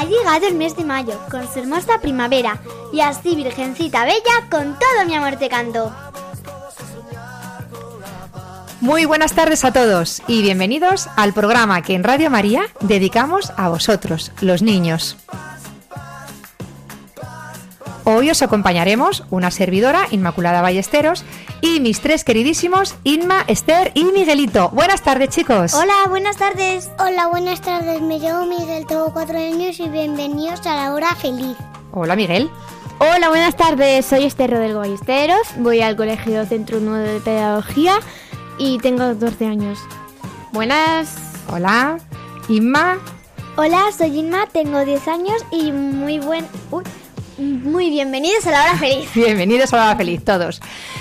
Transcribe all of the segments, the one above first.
Ha llegado el mes de mayo con su hermosa primavera y así Virgencita Bella con todo mi amor te canto. Muy buenas tardes a todos y bienvenidos al programa que en Radio María dedicamos a vosotros, los niños. Hoy os acompañaremos una servidora, Inmaculada Ballesteros, y mis tres queridísimos, Inma, Esther y Miguelito. Buenas tardes, chicos. Hola, buenas tardes. Hola, buenas tardes. Me llamo Miguel, tengo cuatro años y bienvenidos a la hora feliz. Hola, Miguel. Hola, buenas tardes. Soy Esther Rodrigo Ballesteros. Voy al Colegio Centro Nuevo de Pedagogía y tengo 12 años. Buenas. Hola. Inma. Hola, soy Inma, tengo 10 años y muy buen... uy, muy bienvenidos a la hora feliz. Bienvenidos a la hora feliz todos.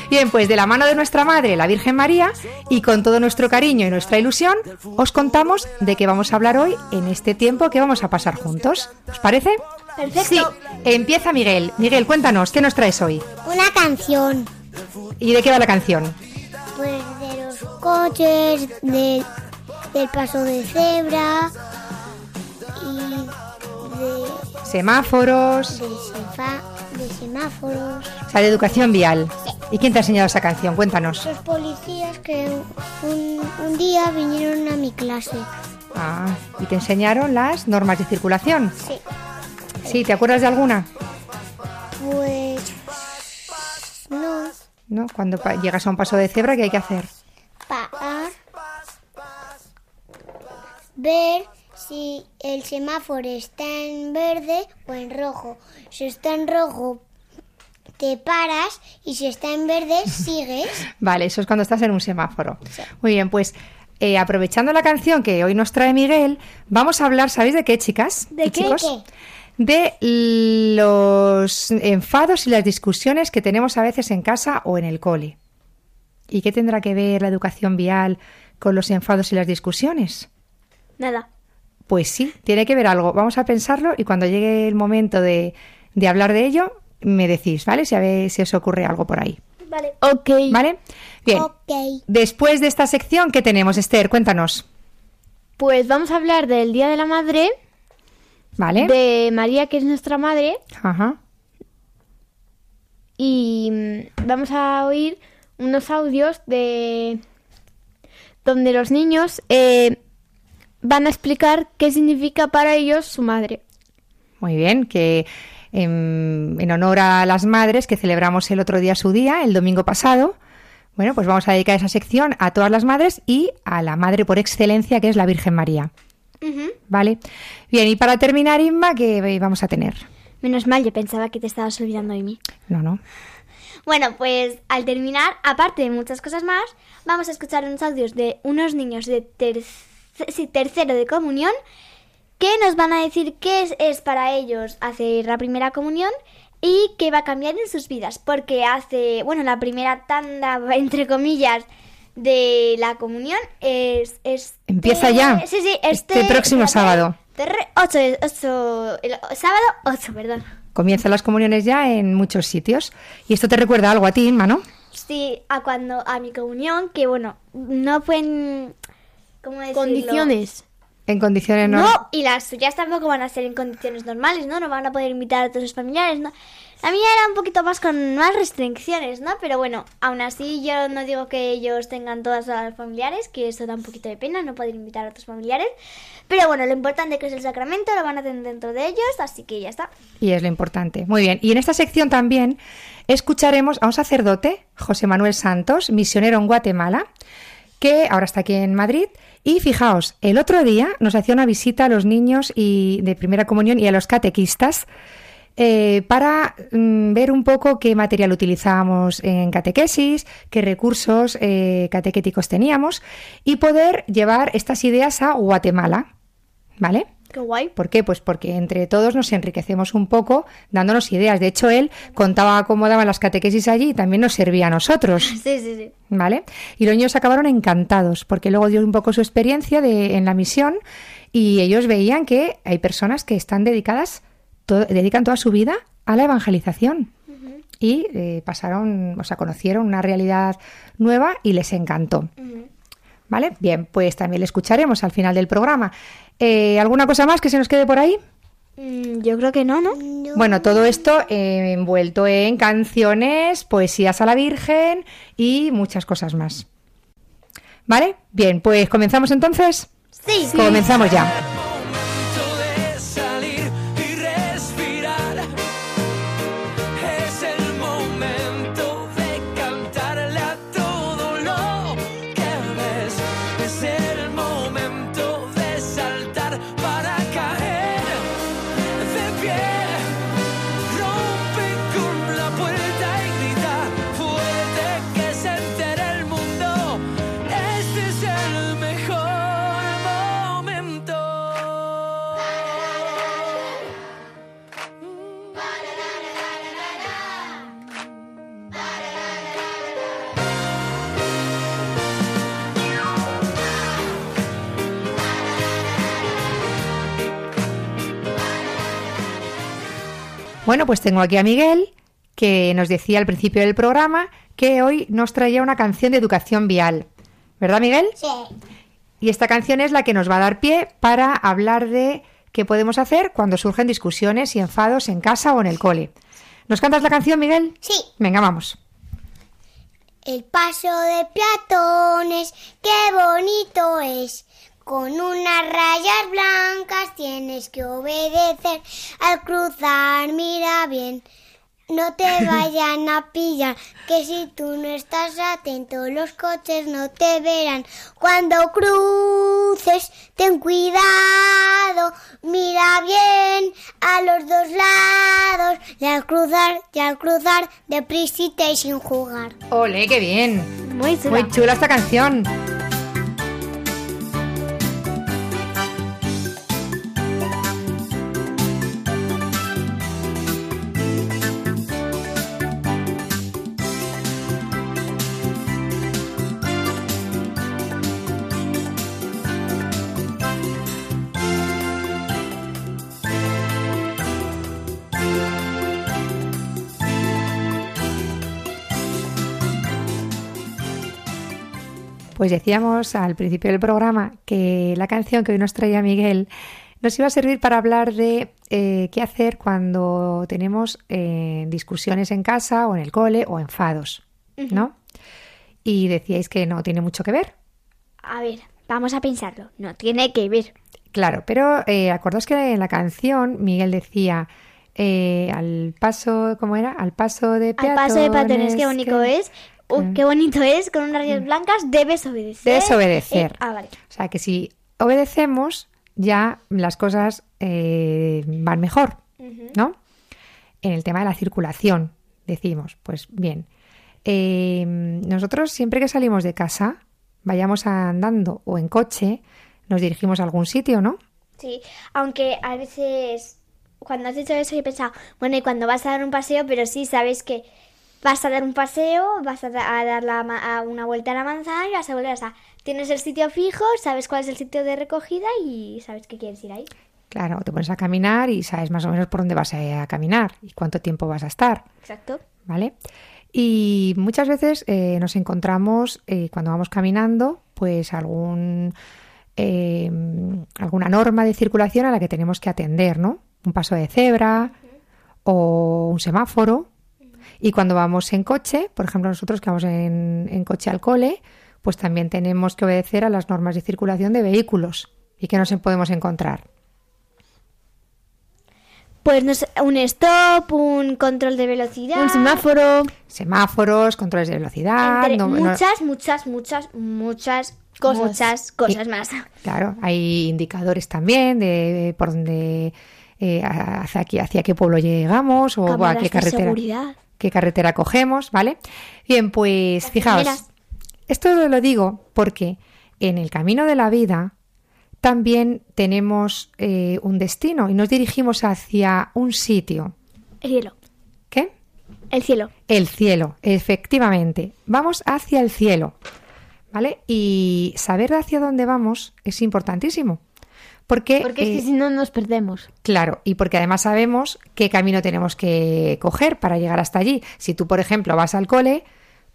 Bien, pues de la mano de nuestra Madre, la Virgen María, y con todo nuestro cariño y nuestra ilusión, os contamos de qué vamos a hablar hoy en este tiempo que vamos a pasar juntos. ¿Os parece? Perfecto. Sí. Empieza Miguel. Miguel, cuéntanos, ¿qué nos traes hoy? Una canción. ¿Y de qué va la canción? Pues de los coches, de- del paso de cebra y de, Semáforos, de, sefa- de semáforos. o sea, de educación vial. ¿Y quién te ha enseñado esa canción? Cuéntanos. Los policías que un, un día vinieron a mi clase. Ah, ¿y te enseñaron las normas de circulación? Sí. Sí, ¿te acuerdas de alguna? Pues no. ¿No? Cuando llegas a un paso de cebra, ¿qué hay que hacer? parar, ver si el semáforo está en verde o en rojo. Si está en rojo, te paras y si está en verde, sigues. Vale, eso es cuando estás en un semáforo. Muy bien, pues eh, aprovechando la canción que hoy nos trae Miguel, vamos a hablar, ¿sabéis de qué, chicas? ¿De y qué? chicos? ¿Qué? De los enfados y las discusiones que tenemos a veces en casa o en el cole. ¿Y qué tendrá que ver la educación vial con los enfados y las discusiones? Nada. Pues sí, tiene que ver algo. Vamos a pensarlo y cuando llegue el momento de, de hablar de ello, me decís, ¿vale? Si a ver si os ocurre algo por ahí. Vale. Ok. ¿Vale? Bien. Ok. Después de esta sección, ¿qué tenemos, Esther? Cuéntanos. Pues vamos a hablar del Día de la Madre, ¿Vale? de María, que es nuestra madre, Ajá. y mm, vamos a oír unos audios de donde los niños eh, van a explicar qué significa para ellos su madre. Muy bien, que em, en honor a las madres que celebramos el otro día su día, el domingo pasado, bueno, pues vamos a dedicar esa sección a todas las madres y a la madre por excelencia, que es la Virgen María. ¿Vale? Bien, y para terminar, Inma, ¿qué vamos a tener? Menos mal, yo pensaba que te estabas olvidando de mí. No, no. Bueno, pues al terminar, aparte de muchas cosas más, vamos a escuchar unos audios de unos niños de terc- sí, tercero de comunión que nos van a decir qué es, es para ellos hacer la primera comunión y qué va a cambiar en sus vidas. Porque hace, bueno, la primera tanda, entre comillas, de la comunión es... es Empieza ya, Sí, sí, este este... próximo sábado. 8, el sábado 8, perdón. Comienzan las comuniones ya en muchos sitios. Y esto te recuerda algo a ti, Inma, ¿no? Sí, a cuando a mi comunión, que bueno, no fue en ¿cómo decirlo? Condiciones. En condiciones no. No, y las suyas tampoco van a ser en condiciones normales, ¿no? No van a poder invitar a todos los familiares, ¿no? La mía era un poquito más con más restricciones, ¿no? Pero bueno, aún así yo no digo que ellos tengan todas las familiares, que eso da un poquito de pena, no poder invitar a otros familiares. Pero bueno, lo importante que es el sacramento, lo van a tener dentro de ellos, así que ya está. Y es lo importante. Muy bien. Y en esta sección también escucharemos a un sacerdote, José Manuel Santos, misionero en Guatemala, que ahora está aquí en Madrid. Y fijaos, el otro día nos hacía una visita a los niños y de primera comunión y a los catequistas eh, para mm, ver un poco qué material utilizábamos en catequesis, qué recursos eh, catequéticos teníamos y poder llevar estas ideas a Guatemala. ¿Vale? Qué guay. ¿Por qué? Pues porque entre todos nos enriquecemos un poco dándonos ideas. De hecho, él contaba cómo daban las catequesis allí y también nos servía a nosotros. Sí, sí, sí. ¿Vale? Y los niños acabaron encantados porque luego dio un poco su experiencia de, en la misión y ellos veían que hay personas que están dedicadas, to- dedican toda su vida a la evangelización. Y eh, pasaron, o sea, conocieron una realidad nueva y les encantó. ¿Vale? Bien, pues también le escucharemos al final del programa. Eh, ¿Alguna cosa más que se nos quede por ahí? Mm, yo creo que no, ¿no? Bueno, todo esto eh, envuelto en canciones, poesías a la Virgen y muchas cosas más. ¿Vale? Bien, pues comenzamos entonces. Sí. Comenzamos ya. Bueno, pues tengo aquí a Miguel, que nos decía al principio del programa que hoy nos traía una canción de educación vial. ¿Verdad, Miguel? Sí. Y esta canción es la que nos va a dar pie para hablar de qué podemos hacer cuando surgen discusiones y enfados en casa o en el cole. ¿Nos cantas la canción, Miguel? Sí. Venga, vamos. El paso de peatones, qué bonito es. Con unas rayas blancas tienes que obedecer. Al cruzar, mira bien. No te vayan a pillar, que si tú no estás atento, los coches no te verán. Cuando cruces, ten cuidado, mira bien a los dos lados. Y al cruzar, y al cruzar, deprisita y sin jugar. ¡Ole, qué bien! Muy chula. Muy chula esta canción. Pues decíamos al principio del programa que la canción que hoy nos traía Miguel nos iba a servir para hablar de eh, qué hacer cuando tenemos eh, discusiones en casa o en el cole o enfados, ¿no? Y decíais que no tiene mucho que ver. A ver, vamos a pensarlo. No tiene que ver. Claro, pero eh, acordaos que en la canción Miguel decía eh, al paso, ¿cómo era? Al paso de Al peatones. paso de patrones, qué bonito que- es. Uh, qué bonito es, con unas rayas blancas debes obedecer. Debes obedecer. Eh, ah, vale. O sea que si obedecemos, ya las cosas eh, van mejor, ¿no? En el tema de la circulación, decimos, pues bien, eh, nosotros siempre que salimos de casa, vayamos andando o en coche, nos dirigimos a algún sitio, ¿no? Sí, aunque a veces cuando has dicho eso he pensado, bueno, y cuando vas a dar un paseo, pero sí sabes que vas a dar un paseo, vas a, da- a dar la a una vuelta a la manzana y vas a volver. O sea, tienes el sitio fijo, sabes cuál es el sitio de recogida y sabes que quieres ir ahí. Claro, te pones a caminar y sabes más o menos por dónde vas a caminar y cuánto tiempo vas a estar. Exacto. ¿vale? Y muchas veces eh, nos encontramos eh, cuando vamos caminando, pues algún eh, alguna norma de circulación a la que tenemos que atender, ¿no? Un paso de cebra o un semáforo. Y cuando vamos en coche, por ejemplo, nosotros que vamos en, en coche al cole, pues también tenemos que obedecer a las normas de circulación de vehículos y que nos podemos encontrar. Pues no sé, un stop, un control de velocidad. Un semáforo. Semáforos, controles de velocidad. entre no- no- muchas, muchas, muchas, muchas Cosas. muchas cosas más. Claro, hay indicadores también de por dónde, eh, hacia, aquí, hacia qué pueblo llegamos o a qué de carretera, seguridad. Qué carretera cogemos, ¿vale? Bien, pues Las fijaos, primeras. esto lo digo porque en el camino de la vida también tenemos eh, un destino y nos dirigimos hacia un sitio. El cielo. ¿Qué? El cielo. El cielo, efectivamente. Vamos hacia el cielo, ¿vale? Y saber hacia dónde vamos es importantísimo. Porque, Porque es eh, que si no nos perdemos. claro, y porque además sabemos qué camino tenemos que coger para llegar hasta allí. Si tú, por ejemplo, vas al cole,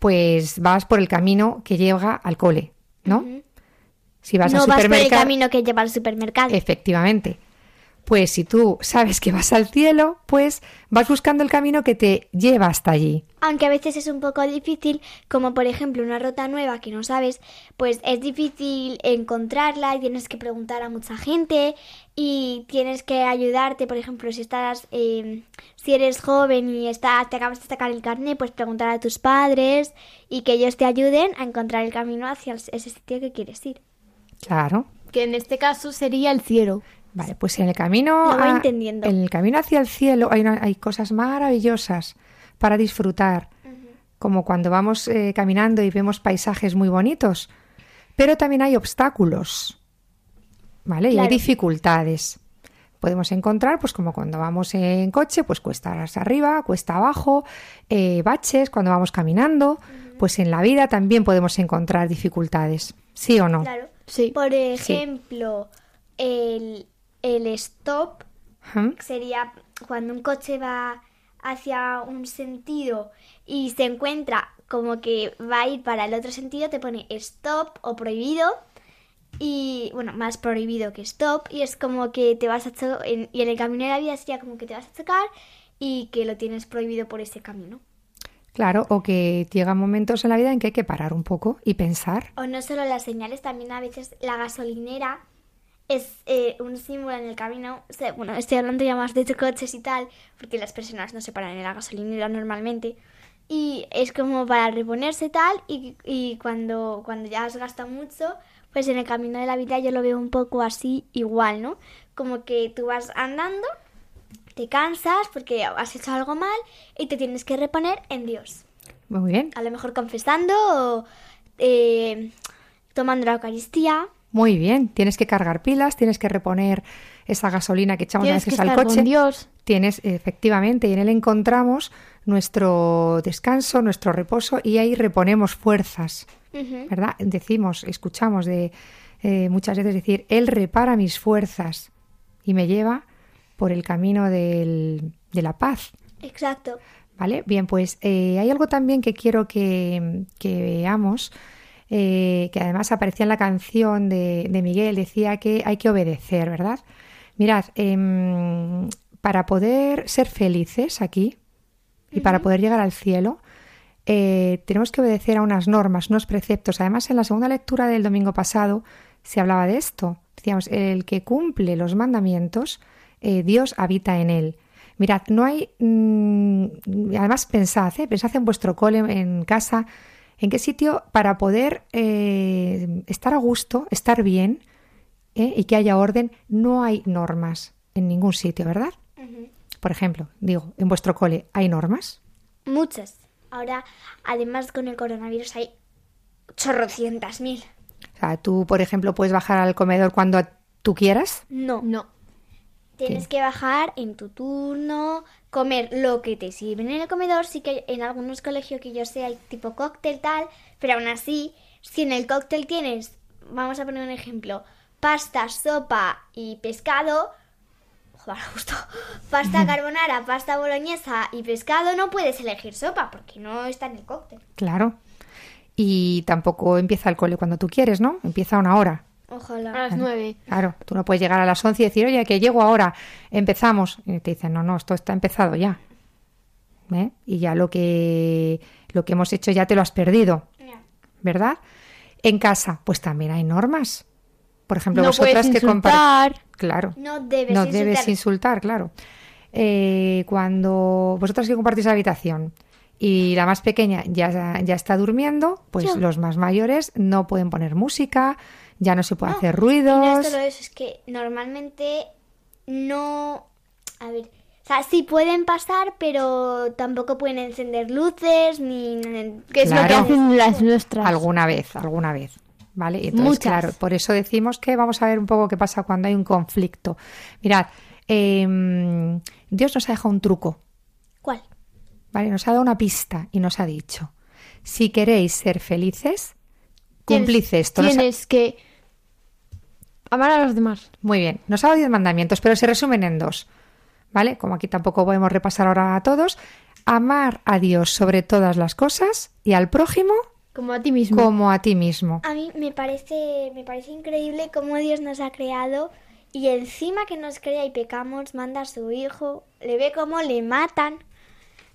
pues vas por el camino que lleva al cole, ¿no? Si vas no al vas por el supermercado, camino que lleva al supermercado. efectivamente. Pues si tú sabes que vas al cielo, pues vas buscando el camino que te lleva hasta allí. Aunque a veces es un poco difícil, como por ejemplo una ruta nueva que no sabes, pues es difícil encontrarla y tienes que preguntar a mucha gente y tienes que ayudarte, por ejemplo, si estás, eh, si eres joven y estás, te acabas de sacar el carnet, pues preguntar a tus padres y que ellos te ayuden a encontrar el camino hacia ese sitio que quieres ir. Claro. Que en este caso sería el cielo. Vale, pues en el camino, a- entendiendo. en el camino hacia el cielo hay, una- hay cosas maravillosas para disfrutar, como cuando vamos eh, caminando y vemos paisajes muy bonitos, pero también hay obstáculos, ¿vale? Y hay dificultades. Podemos encontrar, pues como cuando vamos en coche, pues cuestas arriba, cuesta abajo, eh, baches cuando vamos caminando, pues en la vida también podemos encontrar dificultades, ¿sí o no? Claro. Sí. Por ejemplo, el, el stop sería cuando un coche va hacia un sentido y se encuentra como que va a ir para el otro sentido, te pone stop o prohibido. Y bueno, más prohibido que stop. Y es como que te vas a cho- en- y en el camino de la vida sería como que te vas a chocar y que lo tienes prohibido por ese camino. Claro, o que llegan momentos en la vida en que hay que parar un poco y pensar. O no solo las señales, también a veces la gasolinera es eh, un símbolo en el camino. O sea, bueno, estoy hablando ya más de coches y tal, porque las personas no se paran en la gasolinera normalmente. Y es como para reponerse tal, y, y cuando, cuando ya has gastado mucho, pues en el camino de la vida yo lo veo un poco así igual, ¿no? Como que tú vas andando, te cansas porque has hecho algo mal y te tienes que reponer en Dios Muy bien, a lo mejor confesando o eh, tomando la Eucaristía. Muy bien. Tienes que cargar pilas, tienes que reponer esa gasolina que echamos a Tienes que veces al estar coche. con Dios. Tienes, efectivamente, y en él encontramos nuestro descanso, nuestro reposo y ahí reponemos fuerzas. ¿verdad? Decimos, escuchamos de eh, muchas veces decir, Él repara mis fuerzas y me lleva por el camino del- de la paz. Exacto. ¿Vale? Bien, pues eh, hay algo también que quiero que, que veamos, eh, que además aparecía en la canción de, de Miguel, decía que hay que obedecer, ¿verdad? Mirad, em, para poder ser felices aquí y para poder llegar al cielo, eh, tenemos que obedecer a unas normas, unos preceptos. Además, en la segunda lectura del domingo pasado se hablaba de esto. Decíamos, el que cumple los mandamientos, eh, Dios habita en él. Mirad, no hay. mm, además, pensad, ¿eh? pensad en vuestro cole, en casa, en qué sitio para poder eh, estar a gusto, estar bien ¿eh? y que haya orden. No hay normas en ningún sitio, ¿verdad? Por ejemplo, digo, en vuestro cole, ¿hay normas? Muchas. Ahora, además con el coronavirus hay chorrocientas mil. O sea, tú, por ejemplo, puedes bajar al comedor cuando tú quieras. No. No. Tienes que bajar en tu turno, comer lo que te sirven en el comedor. Sí que en algunos colegios que yo sé hay tipo cóctel tal, pero aún así, si en el cóctel tienes, vamos a poner un ejemplo, pasta, sopa y pescado, joder, justo, pasta carbonara, pasta boloñesa y pescado, no puedes elegir sopa porque no está en el cóctel. Claro. Y tampoco empieza el cole cuando tú quieres, ¿no? Empieza a una hora. A Ojalá. las nueve. Claro, tú no puedes llegar a las 11 y decir, oye, que llego ahora, empezamos. Y te dicen, no, no, esto está empezado ya. ¿Eh? Y ya lo que, lo que hemos hecho ya te lo has perdido, ¿verdad? En casa, pues también hay normas. Por ejemplo, No vosotras que compar- insultar. Claro. No debes no insultar. debes insultar, claro. eh, cuando vosotras que compartís habitación y la más pequeña ya, ya está durmiendo, pues Yo. los más mayores no pueden poner música, ya no se puede No, hacer Y no ruidos. es solo eso, es que normalmente no... A ver, o sea, sí pueden pasar, pero tampoco pueden encender luces ni... Que es lo que Claro. hacen las nuestras. Alguna vez, alguna vez. ¿Vale? Y Entonces, Muchas. claro, por eso decimos que vamos a ver un poco qué pasa cuando hay un conflicto. Mirad, em, Dios nos ha dejado un truco, ¿Cuál? ¿vale? Nos ha dado una pista y nos ha dicho, si queréis ser felices, Tienes- cumplid esto. Tienes que amar a los demás. Muy bien, nos ha dado diez mandamientos, pero se resumen en dos, ¿vale? Como aquí tampoco podemos repasar ahora a todos, amar a Dios sobre todas las cosas y al prójimo Como a ti mismo. como a ti mismo. A mí me parece, me parece increíble cómo Dios nos ha creado y encima que nos crea y pecamos, manda a su hijo, le ve cómo le matan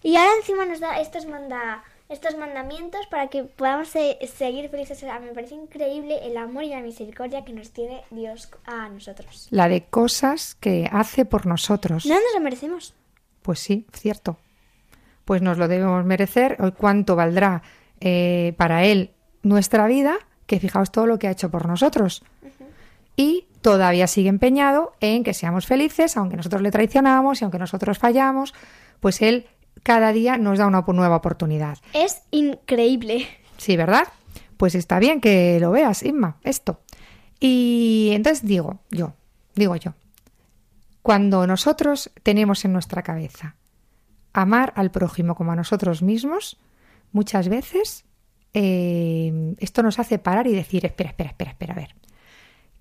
y ahora encima nos da estos manda estos mandamientos para que podamos se- seguir felices. Me parece increíble el amor y la misericordia que nos tiene Dios a nosotros. La de cosas que hace por nosotros. No nos lo merecemos. Pues sí, cierto. Pues nos lo debemos merecer. ¿Cuánto valdrá eh, para Él nuestra vida? Que fijaos todo lo que ha hecho por nosotros. Y todavía sigue empeñado en que seamos felices, aunque nosotros le traicionamos y aunque nosotros fallamos, pues Él cada día nos da una nueva oportunidad. Es increíble. Sí, ¿verdad? Pues está bien que lo veas, Inma, esto. Y entonces digo yo, digo yo, cuando nosotros tenemos en nuestra cabeza amar al prójimo como a nosotros mismos, muchas veces eh, esto nos hace parar y decir, espera, espera, espera, espera, a ver.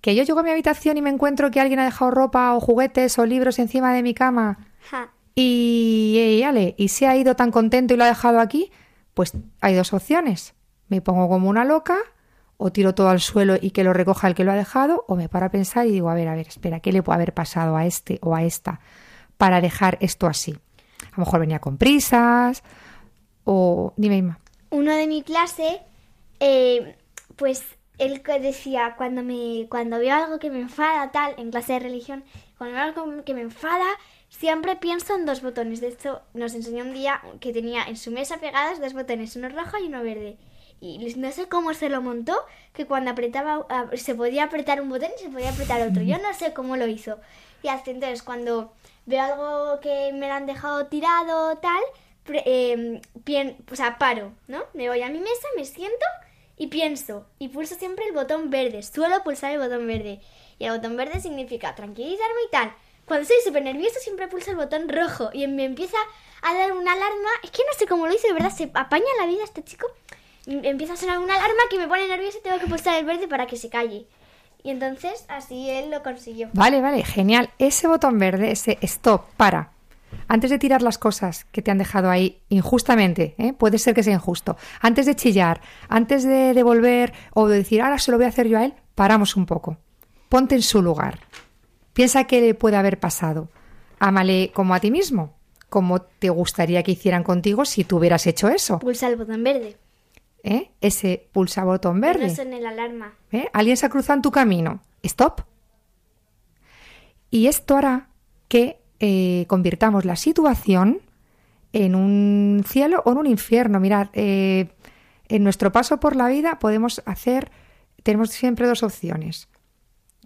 Que yo llego a mi habitación y me encuentro que alguien ha dejado ropa o juguetes o libros encima de mi cama Ja. Y, y, ale, y se ha ido tan contento y lo ha dejado aquí, pues hay dos opciones. Me pongo como una loca, o tiro todo al suelo y que lo recoja el que lo ha dejado, o me paro a pensar y digo, a ver, a ver, espera, ¿qué le puede haber pasado a este o a esta para dejar esto así? A lo mejor venía con prisas, o... Dime, Inma. uno de mi clase, eh, pues él decía, cuando me cuando veo algo que me enfada, tal, en clase de religión, cuando veo algo que me enfada, siempre pienso en dos botones. De hecho, nos enseñó un día que tenía en su mesa pegados dos botones, uno rojo y uno verde. Y no sé cómo se lo montó, que cuando apretaba, se podía apretar un botón y se podía apretar otro. Yo no sé cómo lo hizo. Y así entonces, cuando veo algo que me lo han dejado tirado, tal, eh, pien- o sea, paro, ¿no? Me voy a mi mesa, me siento y pienso. Y pulso siempre el botón verde. Suelo pulsar el botón verde. Y el botón verde significa tranquilizarme y tal. Cuando estoy súper nervioso siempre pulso el botón rojo y me empieza a dar una alarma. Es que no sé cómo lo hizo, de verdad, se apaña la vida este chico. Empieza a sonar una alarma que me pone nerviosa y tengo que pulsar el verde para que se calle. Y entonces así él lo consiguió. Vale, vale, genial. Ese botón verde, ese stop, para. Antes de tirar las cosas que te han dejado ahí injustamente, ¿eh? puede ser que sea injusto, antes de chillar, antes de devolver o de decir, ahora se lo voy a hacer yo a él, paramos un poco. Ponte en su lugar. Piensa qué le puede haber pasado. Ámale como a ti mismo, como te gustaría que hicieran contigo si tú hubieras hecho eso. Pulsa el botón verde. ¿eh? Ese pulsa botón No verde. suene la alarma. ¿Eh? Alguien se ha cruzado en tu camino. Stop. Y esto hará que eh, convirtamos la situación en un cielo o en un infierno. Mirad, eh, en nuestro paso por la vida podemos hacer, tenemos siempre dos opciones.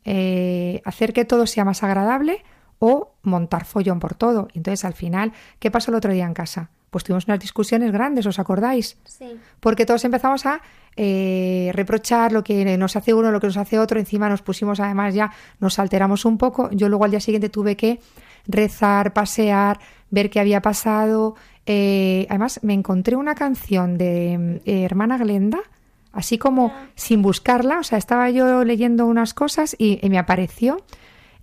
Eh, hacer que todo sea más agradable o montar follón por todo. Entonces, al final, ¿qué pasó el otro día en casa? Pues tuvimos unas discusiones grandes, ¿os acordáis? Sí. porque todos empezamos a eh, reprochar lo que nos hace uno, lo que nos hace otro, encima nos pusimos además ya, nos alteramos un poco, yo luego al día siguiente tuve que rezar, pasear, ver qué había pasado, eh, además me encontré una canción de eh, hermana Glenda, así como sin buscarla, o sea, estaba yo leyendo unas cosas y, y me apareció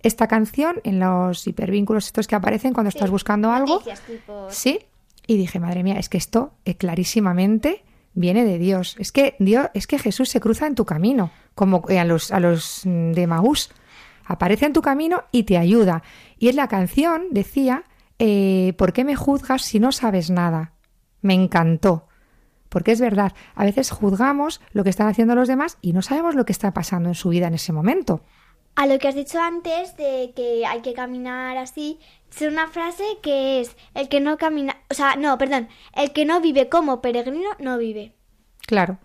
esta canción en los hipervínculos estos que aparecen cuando estás buscando algo. Noticias tipo... Sí, y dije, madre mía, es que esto eh, clarísimamente viene de Dios. Es que Dios, es que Jesús se cruza en tu camino, como eh, a los a los mm, de Maús. Aparece en tu camino y te ayuda. Y en la canción decía, eh, ¿por qué me juzgas si no sabes nada? Me encantó. Porque es verdad, a veces juzgamos lo que están haciendo los demás y no sabemos lo que está pasando en su vida en ese momento. A lo que has dicho antes de que hay que caminar así, sé una frase que es el que no camina, o sea, no, perdón, el que no vive como peregrino no vive. Claro.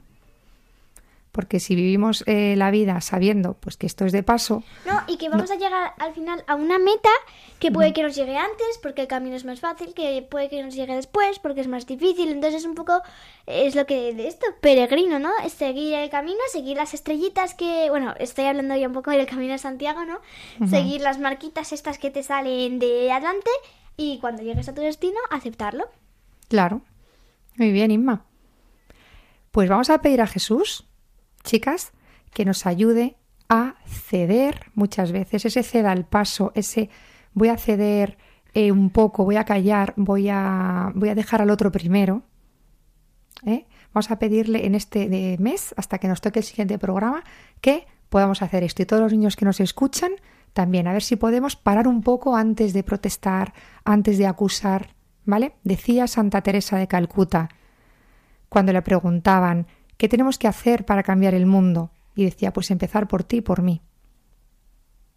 Porque si vivimos eh, la vida sabiendo pues que esto es de paso, No, y que vamos a llegar al final a una meta que puede que nos llegue antes porque el camino es más fácil, que puede que nos llegue después porque es más difícil. Entonces es un poco, es lo que de esto, peregrino, ¿no? Es seguir el camino, seguir las estrellitas que, bueno, estoy hablando ya un poco del camino de Santiago, ¿no? Seguir las marquitas estas que te salen de adelante y cuando llegues a tu destino, aceptarlo. claro. Muy bien, Inma. Pues vamos a pedir a Jesús, chicas, que nos ayude a ceder muchas veces, ese ceda al paso, ese voy a ceder eh, un poco, voy a callar, voy a, voy a dejar al otro primero. ¿eh? Vamos a pedirle en este mes, hasta que nos toque el siguiente programa, que podamos hacer esto. Y todos los niños que nos escuchan, también, a ver si podemos parar un poco antes de protestar, antes de acusar, ¿vale? Decía Santa Teresa de Calcuta, cuando le preguntaban, ¿qué tenemos que hacer para cambiar el mundo? Y decía, pues empezar por ti y por mí.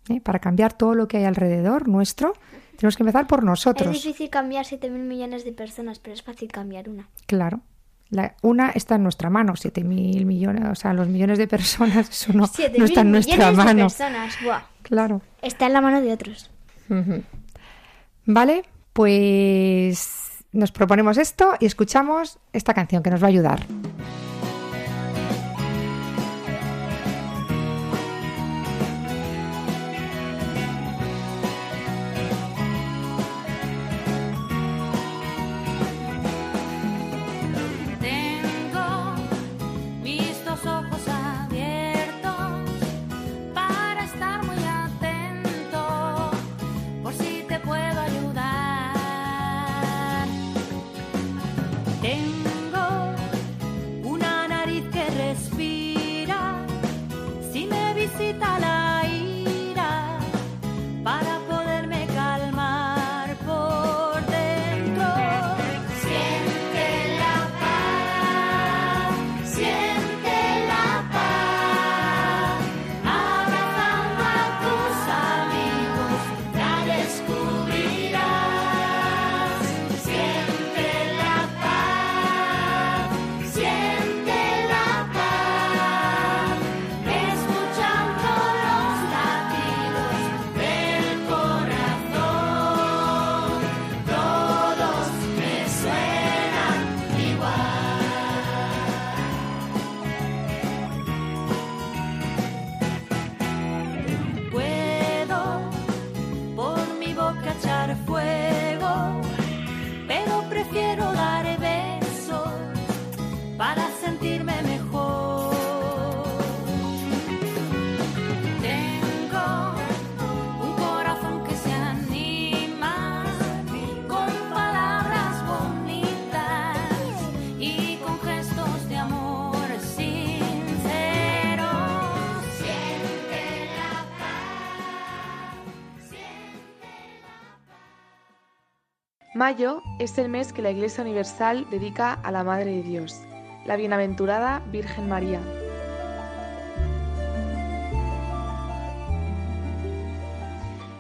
¿Eh? Para cambiar todo lo que hay alrededor nuestro, tenemos que empezar por nosotros. Es difícil cambiar 7.000 millones de personas, pero es fácil cambiar una. Claro. La- una está en nuestra mano, siete mil millones, o sea, los millones de personas, eso no, 7.000 no está en nuestra millones de mano. personas, buah. Claro. Está en la mano de otros. Vale, pues nos proponemos esto y escuchamos esta canción que nos va a ayudar. Mayo es el mes que la Iglesia Universal dedica a la Madre de Dios, la bienaventurada Virgen María.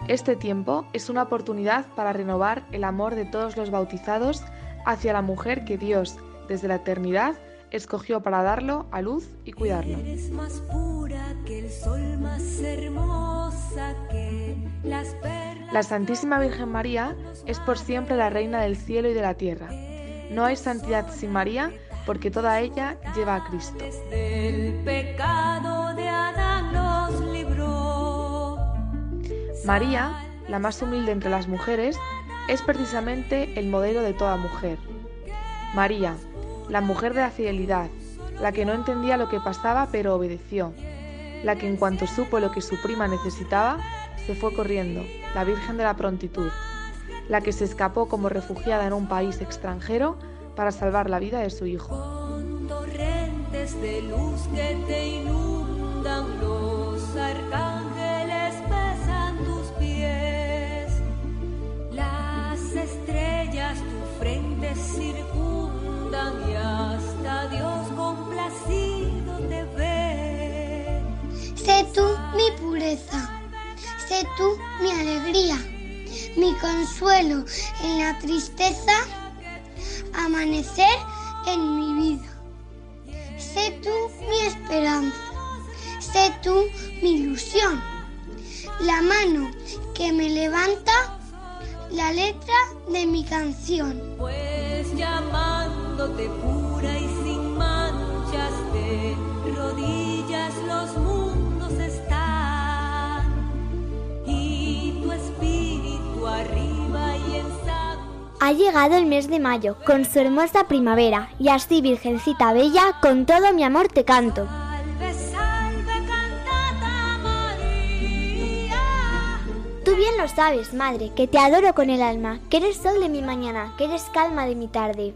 Este tiempo es una oportunidad para renovar el amor de todos los bautizados hacia la mujer que Dios, desde la eternidad, escogió para darlo a luz y cuidarlo. Eres más pura que el sol, más hermosa que las perlas. La Santísima Virgen María es por siempre la Reina del cielo y de la tierra. No hay santidad sin María porque toda ella lleva a Cristo. Del pecado de Adán nos libró. María, la más humilde entre las mujeres, es precisamente el modelo de toda mujer. María, la mujer de la fidelidad, la que no entendía lo que pasaba pero obedeció, la que en cuanto supo lo que su prima necesitaba, se fue corriendo, la Virgen de la prontitud, la que se escapó como refugiada en un país extranjero para salvar la vida de su hijo. Torrentes de luz que te inundan, los Sé tú mi pureza, sé tú mi alegría. mi consuelo en la tristeza, amanecer en mi vida. Sé tú mi esperanza, sé tú mi ilusión, la mano que me levanta, la letra de mi canción. Pues llamándote pura y sin manchas de rodillas los mundos Ha llegado el mes de mayo, con su hermosa primavera, y así, Virgencita Bella, con todo mi amor te canto. Tú bien lo sabes, madre, que te adoro con el alma, que eres sol de mi mañana, que eres calma de mi tarde.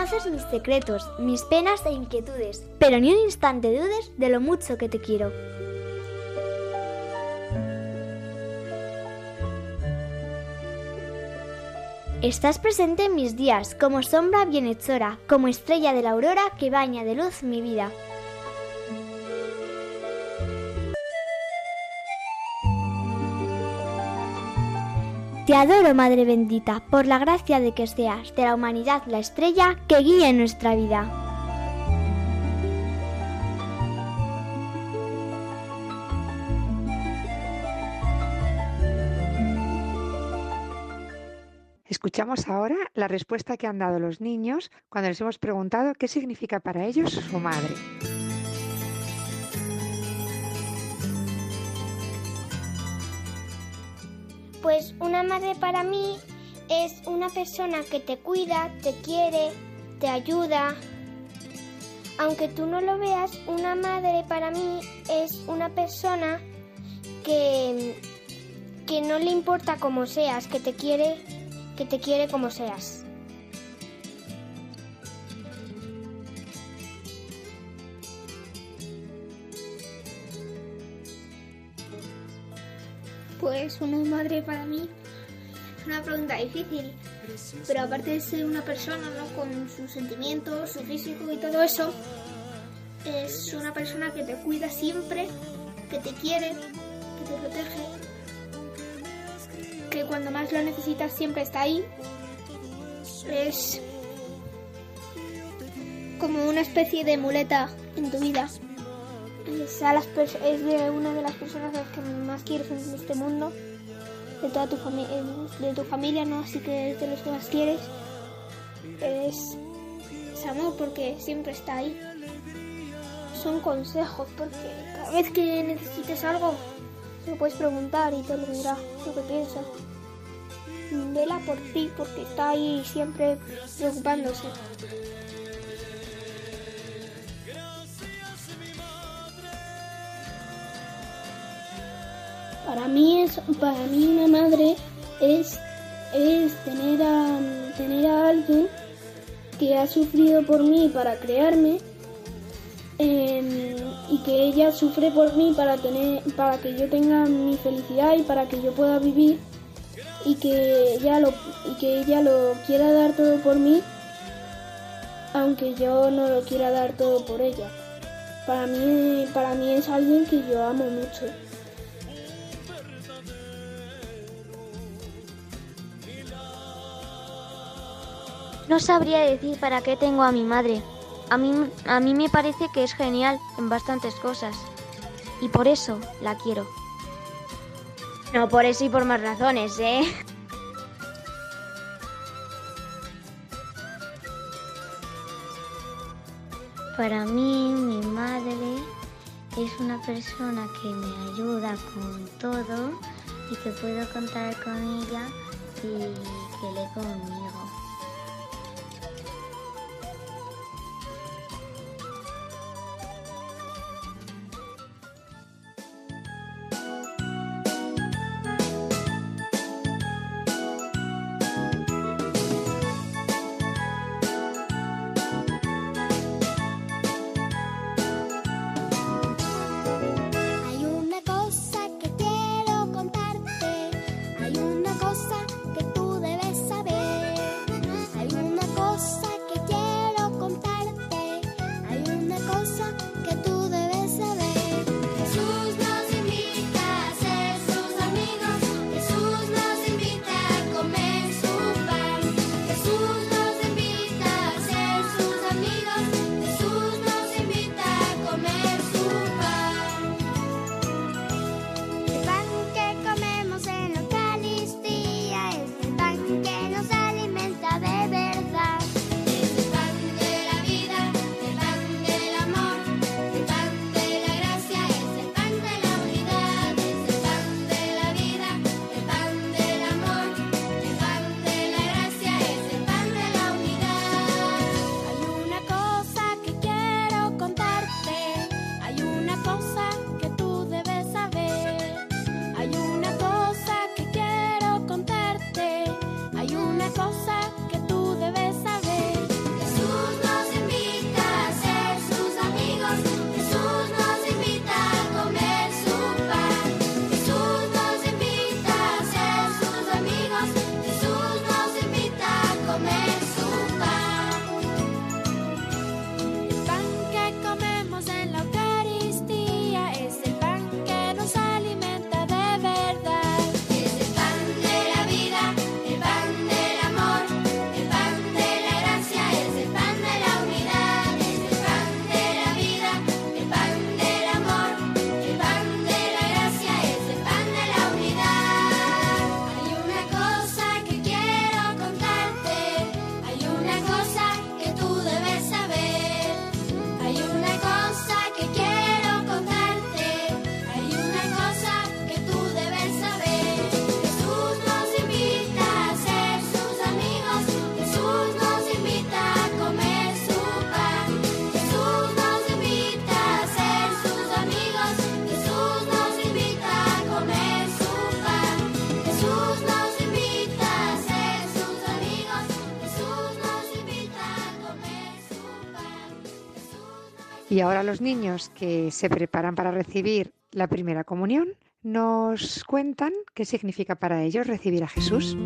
Conoces mis secretos, mis penas e inquietudes, pero ni un instante dudes de lo mucho que te quiero. Estás presente en mis días, como sombra bienhechora, como estrella de la aurora que baña de luz mi vida. Te adoro, Madre bendita, por la gracia de que seas de la humanidad la estrella que guíe nuestra vida. Escuchamos ahora la respuesta que han dado los niños cuando les hemos preguntado qué significa para ellos su madre. Pues una madre para mí es una persona que te cuida, te quiere, te ayuda. Aunque tú no lo veas, una madre para mí es una persona que, que no le importa cómo seas, que te quiere, que te quiere como seas. Pues una madre para mí es una pregunta difícil, pero aparte de ser una persona ¿no? con sus sentimientos, su físico y todo eso, es una persona que te cuida siempre, que te quiere, que te protege, que cuando más lo necesitas siempre está ahí. Es como una especie de muleta en tu vida. Es, a las es de una de las personas a las que más quieres en este mundo, de toda tu familia, de tu familia, ¿no? Así que de los que más quieres. Es, amor porque siempre está ahí. Son consejos porque cada vez que necesites algo, lo puedes preguntar y te lo dirá lo que piensa. Vela por ti porque está ahí siempre preocupándose. Para mí es para mí una madre es es tener a tener a alguien que ha sufrido por mí para crearme em, y que ella sufre por mí para tener para que yo tenga mi felicidad y para que yo pueda vivir y que ella lo y que ella lo quiera dar todo por mí aunque yo no lo quiera dar todo por ella. Para mí para mí es alguien que yo amo mucho. No sabría decir para qué tengo a mi madre. A mí, a mí me parece que es genial en bastantes cosas. Y por eso la quiero. No por eso y por más razones, ¿eh? Para mí, mi madre es una persona que me ayuda con todo y que puedo contar con ella y que lee conmigo. Y ahora los niños que se preparan para recibir la primera comunión nos cuentan qué significa para ellos recibir a Jesús.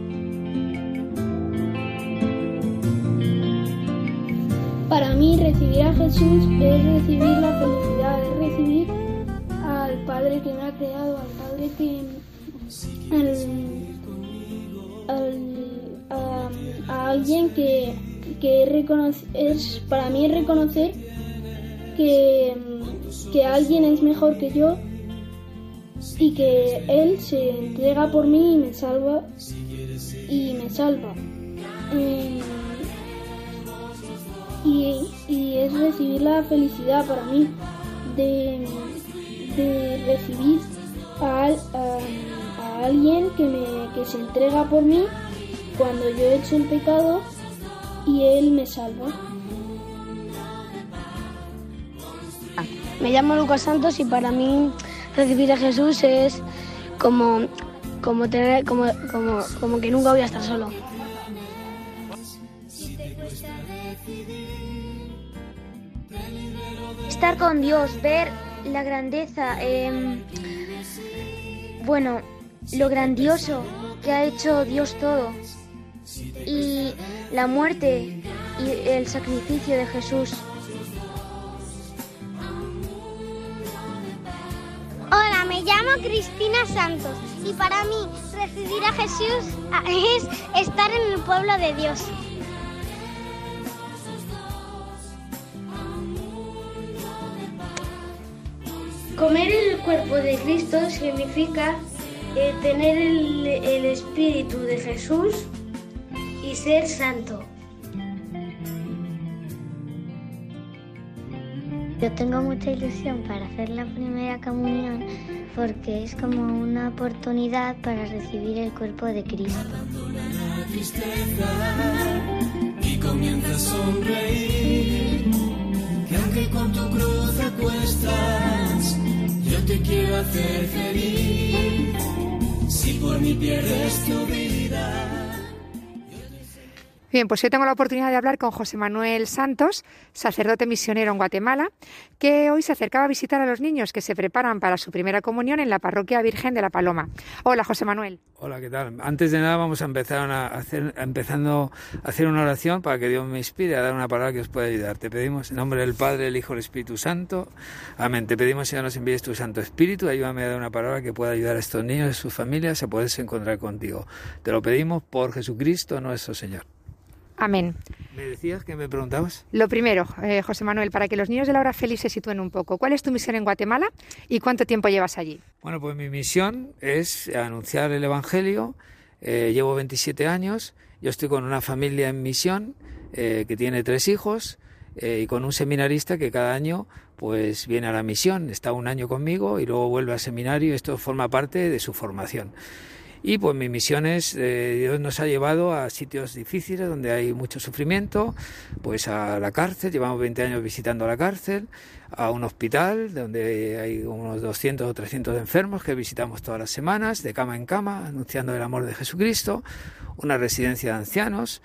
Para mí recibir a Jesús es recibir la felicidad, es recibir al Padre que me ha creado, al Padre que... al- a, alguien que, que es, para mí es reconocer que, que alguien es mejor que yo y que Él se entrega por mí y me salva y me salva. Eh, y, y es recibir la felicidad para mí de, de recibir a, a- a alguien que, me, que se entrega por mí cuando yo he hecho el pecado y él me salva. Me llamo Lucas Santos y para mí recibir a Jesús es como, como, tener, como, como, como que nunca voy a estar solo. Estar con Dios, ver la grandeza, em, bueno, lo grandioso que ha hecho Dios todo. Y la muerte y el sacrificio de Jesús. Cristina Santos y para mí recibir a Jesús ah, es estar en el pueblo de Dios. Comer el cuerpo de Cristo significa eh, tener el espíritu de Jesús y ser santo. Yo tengo mucha ilusión para hacer la primera comunión porque es como una oportunidad para recibir el cuerpo de Cristo. y comienza a sonreír. Que con tu cruz a cuestas, yo te quiero hacer feliz. Si por mí pierdes tu vida. Bien, pues hoy tengo la oportunidad de hablar con José Manuel Santos, sacerdote misionero en Guatemala, que hoy se acercaba a visitar a los niños que se preparan para su primera comunión en la parroquia Virgen de la Paloma. Hola, José Manuel. Hola, ¿qué tal? Antes de nada vamos a empezar a hacer, empezando a hacer una oración para que Dios me inspire a dar una palabra que os pueda ayudar. Te pedimos en nombre del Padre, del Hijo y del Espíritu Santo. Amén. Te pedimos, Señor, nos envíes tu Santo Espíritu. Ayúdame a dar una palabra que pueda ayudar a estos niños y sus familias a poderse encontrar contigo. Te lo pedimos por Jesucristo nuestro Señor. Amén. ¿Me decías que me preguntabas? Lo primero, eh, José Manuel, para que los niños de la hora feliz se sitúen un poco, ¿cuál es tu misión en Guatemala y cuánto tiempo llevas allí? Bueno, pues mi misión es anunciar el Evangelio. Eh, llevo 27 años. Yo estoy con una familia en misión eh, que tiene tres hijos y con un seminarista que cada año pues viene a la misión, está un año conmigo y luego vuelve al seminario. Esto forma parte de su formación. Y pues mi misión es, eh, Dios nos ha llevado a sitios difíciles donde hay mucho sufrimiento, pues a la cárcel, llevamos 20 años visitando la cárcel, a un hospital donde hay unos 200 o 300 enfermos que visitamos todas las semanas, de cama en cama, anunciando el amor de Jesucristo, una residencia de ancianos,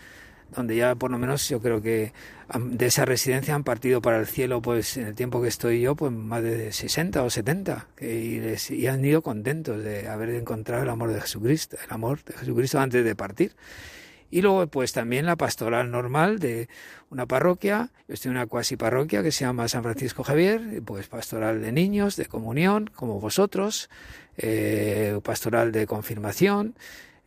donde ya por lo menos yo creo que de esa residencia han partido para el cielo, pues en el tiempo que estoy yo, pues más de 60 o 70, que, y, les- y han ido contentos de haber encontrado el amor de Jesucristo, el amor de Jesucristo antes de partir. Y luego, pues también la pastoral normal de una parroquia. Yo estoy en una cuasi parroquia que se llama San Francisco Javier, pues pastoral de niños, de comunión, como vosotros, eh, pastoral de confirmación,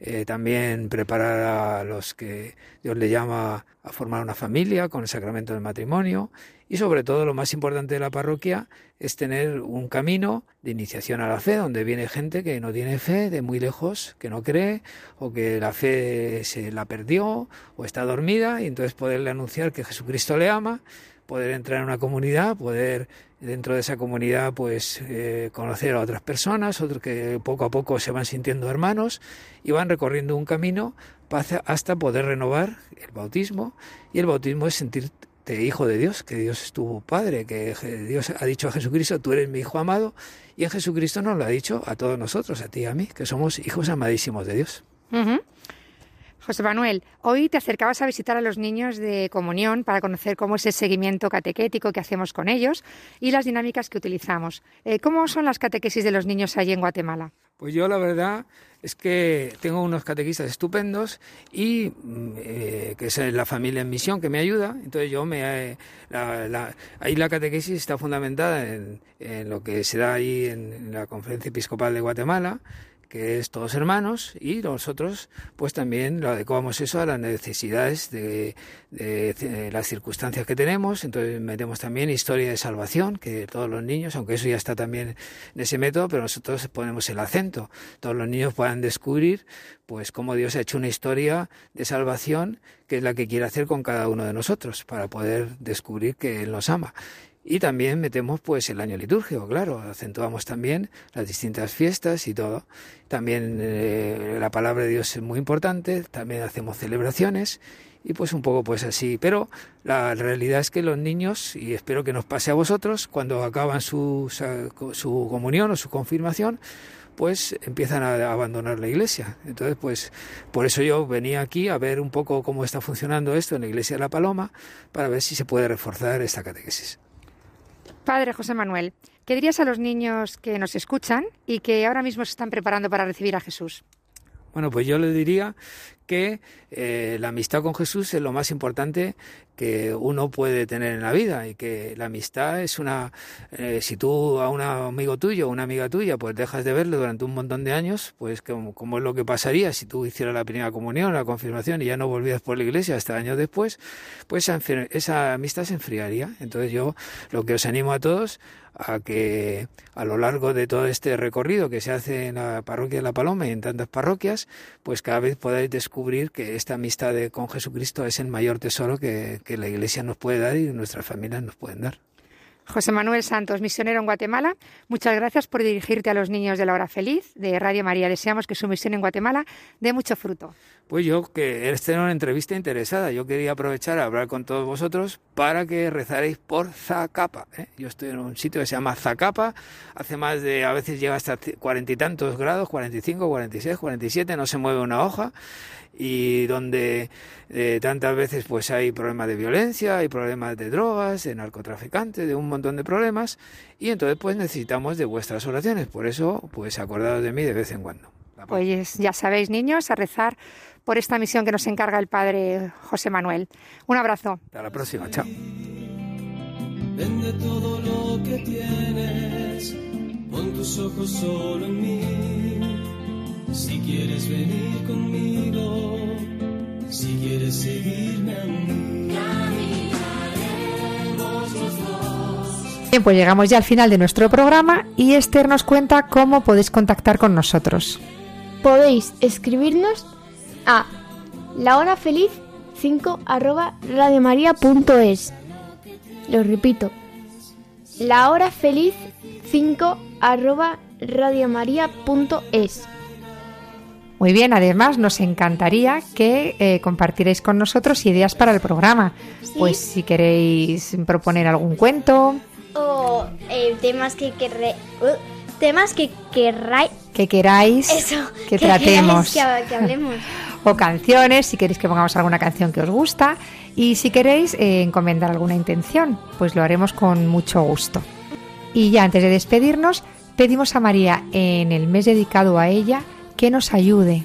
eh, también preparar a los que Dios le llama a formar una familia con el sacramento del matrimonio. Y sobre todo lo más importante de la parroquia es tener un camino de iniciación a la fe donde viene gente que no tiene fe de muy lejos, que no cree o que la fe se la perdió o está dormida y entonces poderle anunciar que Jesucristo le ama, poder entrar en una comunidad, poder dentro de esa comunidad pues eh, conocer a otras personas, otros que poco a poco se van sintiendo hermanos y van recorriendo un camino hasta poder renovar el bautismo y el bautismo es sentirte hijo de Dios, que Dios es tu padre, que Dios ha dicho a Jesucristo, tú eres mi hijo amado y en Jesucristo nos lo ha dicho a todos nosotros, a ti y a mí, que somos hijos amadísimos de Dios. José Manuel, hoy te acercabas a visitar a los niños de comunión para conocer cómo es el seguimiento catequético que hacemos con ellos y las dinámicas que utilizamos. Eh, ¿Cómo son las catequesis de los niños allí en Guatemala? Pues yo la verdad es que tengo unos catequistas estupendos y mm, eh, que es la familia en misión que me ayuda. Entonces yo me eh, la- la- ahí la catequesis está fundamentada en, lo que se da ahí en la Conferencia Episcopal de Guatemala que es todos hermanos y nosotros pues también lo adecuamos eso a las necesidades de, de- de las circunstancias que tenemos. Entonces metemos también historia de salvación que todos los niños aunque eso ya está también en ese método pero nosotros ponemos el acento. Todos los niños puedan descubrir pues cómo Dios ha hecho una historia de salvación que es la que quiere hacer con cada uno de nosotros para poder descubrir que Él nos ama y también metemos pues el año litúrgico, claro, acentuamos también las distintas fiestas y todo. También eh, la palabra de Dios es muy importante, también hacemos celebraciones y pues un poco pues así. Pero la realidad es que los niños, y espero que nos pase a vosotros, cuando acaban su, su comunión o su confirmación, pues empiezan a abandonar la iglesia. Entonces, pues por eso yo venía aquí a ver un poco cómo está funcionando esto en la iglesia de la Paloma, para ver si se puede reforzar esta catequesis. Padre José Manuel, ¿qué dirías a los niños que nos escuchan y que ahora mismo se están preparando para recibir a Jesús? Bueno, pues yo les diría que eh, la amistad con Jesús es lo más importante que uno puede tener en la vida y que la amistad es una eh, si tú a un amigo tuyo o una amiga tuya pues dejas de verlo durante un montón de años pues como, como es lo que pasaría si tú hicieras la primera comunión la confirmación y ya no volvías por la iglesia hasta años después pues esa, esa amistad se enfriaría. Entonces yo lo que os animo a todos a que a lo largo de todo este recorrido que se hace en la parroquia de La Paloma y en tantas parroquias, pues cada vez podáis descubrir que esta amistad de- con Jesucristo es el mayor tesoro que, que la Iglesia nos puede dar y nuestras familias nos pueden dar. José Manuel Santos, misionero en Guatemala, muchas gracias por dirigirte a los niños de la hora feliz de Radio María. Deseamos que su misión en Guatemala dé mucho fruto. Pues yo, que esta era una entrevista interesada, yo quería aprovechar a hablar con todos vosotros para que rezaréis por Zacapa. ¿eh? Yo estoy en un sitio que se llama Zacapa, hace más de, a veces llega hasta cuarenta y tantos grados, 45, 46, 47, no se mueve una hoja y donde eh, tantas veces pues hay problemas de violencia, hay problemas de drogas, de narcotraficantes, de un montón de problemas y entonces pues necesitamos de vuestras oraciones, por eso pues acordados de mí de vez en cuando. Pues ya sabéis, niños, a rezar por esta misión que nos encarga el Padre José Manuel. Un abrazo. Hasta la próxima, chao. Vende todo lo que tienes, pon tus ojos solo en mí. Si quieres venir conmigo, quieres seguirme a mí, caminaremos los dos. Bien, pues llegamos ya al final de nuestro programa y Esther nos cuenta cómo podéis contactar con nosotros. Podéis escribirnos a lahorafeliz 5 arroba radiomaria.es. Lo repito, lahorafeliz 5 arroba radiomaria.es. Muy bien, además nos encantaría que eh, compartierais con nosotros ideas para el programa. Pues si queréis proponer algún cuento, O eh, temas que querré- uh, temas que querráis. que queráis Eso, que tratemos. que hablemos. o canciones, si queréis que pongamos alguna canción que os gusta y si queréis eh, encomendar alguna intención, pues lo haremos con mucho gusto. Y ya antes de despedirnos, pedimos a María en el mes dedicado a ella que nos ayude,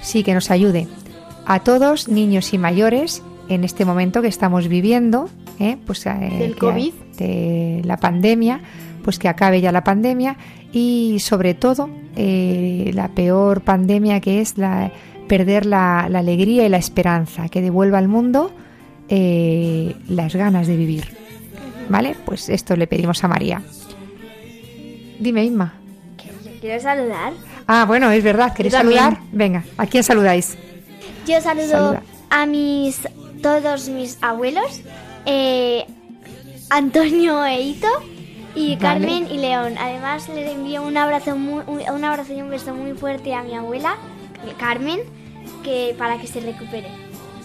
sí, que nos ayude a todos, niños y mayores, en este momento que estamos viviendo, ¿eh? pues, eh, Del COVID. de la pandemia, pues que acabe ya la pandemia y sobre todo eh, la peor pandemia que es la perder la, la alegría y la esperanza, que devuelva al mundo eh, las ganas de vivir. ¿Vale? Pues esto le pedimos a María. Dime, Inma. Quiero saludar. Ah, bueno, es verdad. ¿Queréis saludar? Venga, ¿a quién saludáis? Yo saludo Saluda. a mis todos mis abuelos, eh, Antonio e Hito y Vale. Carmen y León. Además les envío un abrazo muy, un, un abrazo y un beso muy fuerte a mi abuela, Carmen, que para que se recupere.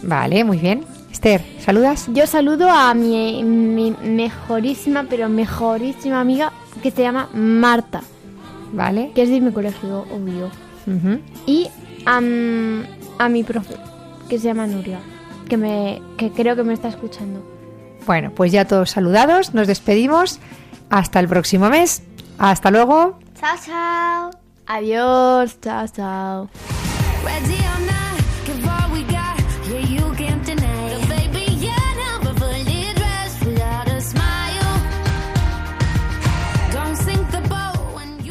Vale, muy bien. Esther, ¿saludas? Yo saludo a mi, mi mejorísima, pero mejorísima amiga que se llama Marta. Vale. Que es de mi colegio, obvio. Ujú. Y am, a mi profe, que se llama Nuria, que, me, que creo que me está escuchando. Bueno, pues ya todos saludados, nos despedimos. Hasta el próximo mes. Hasta luego. Chao, chao. Adiós, chao, chao.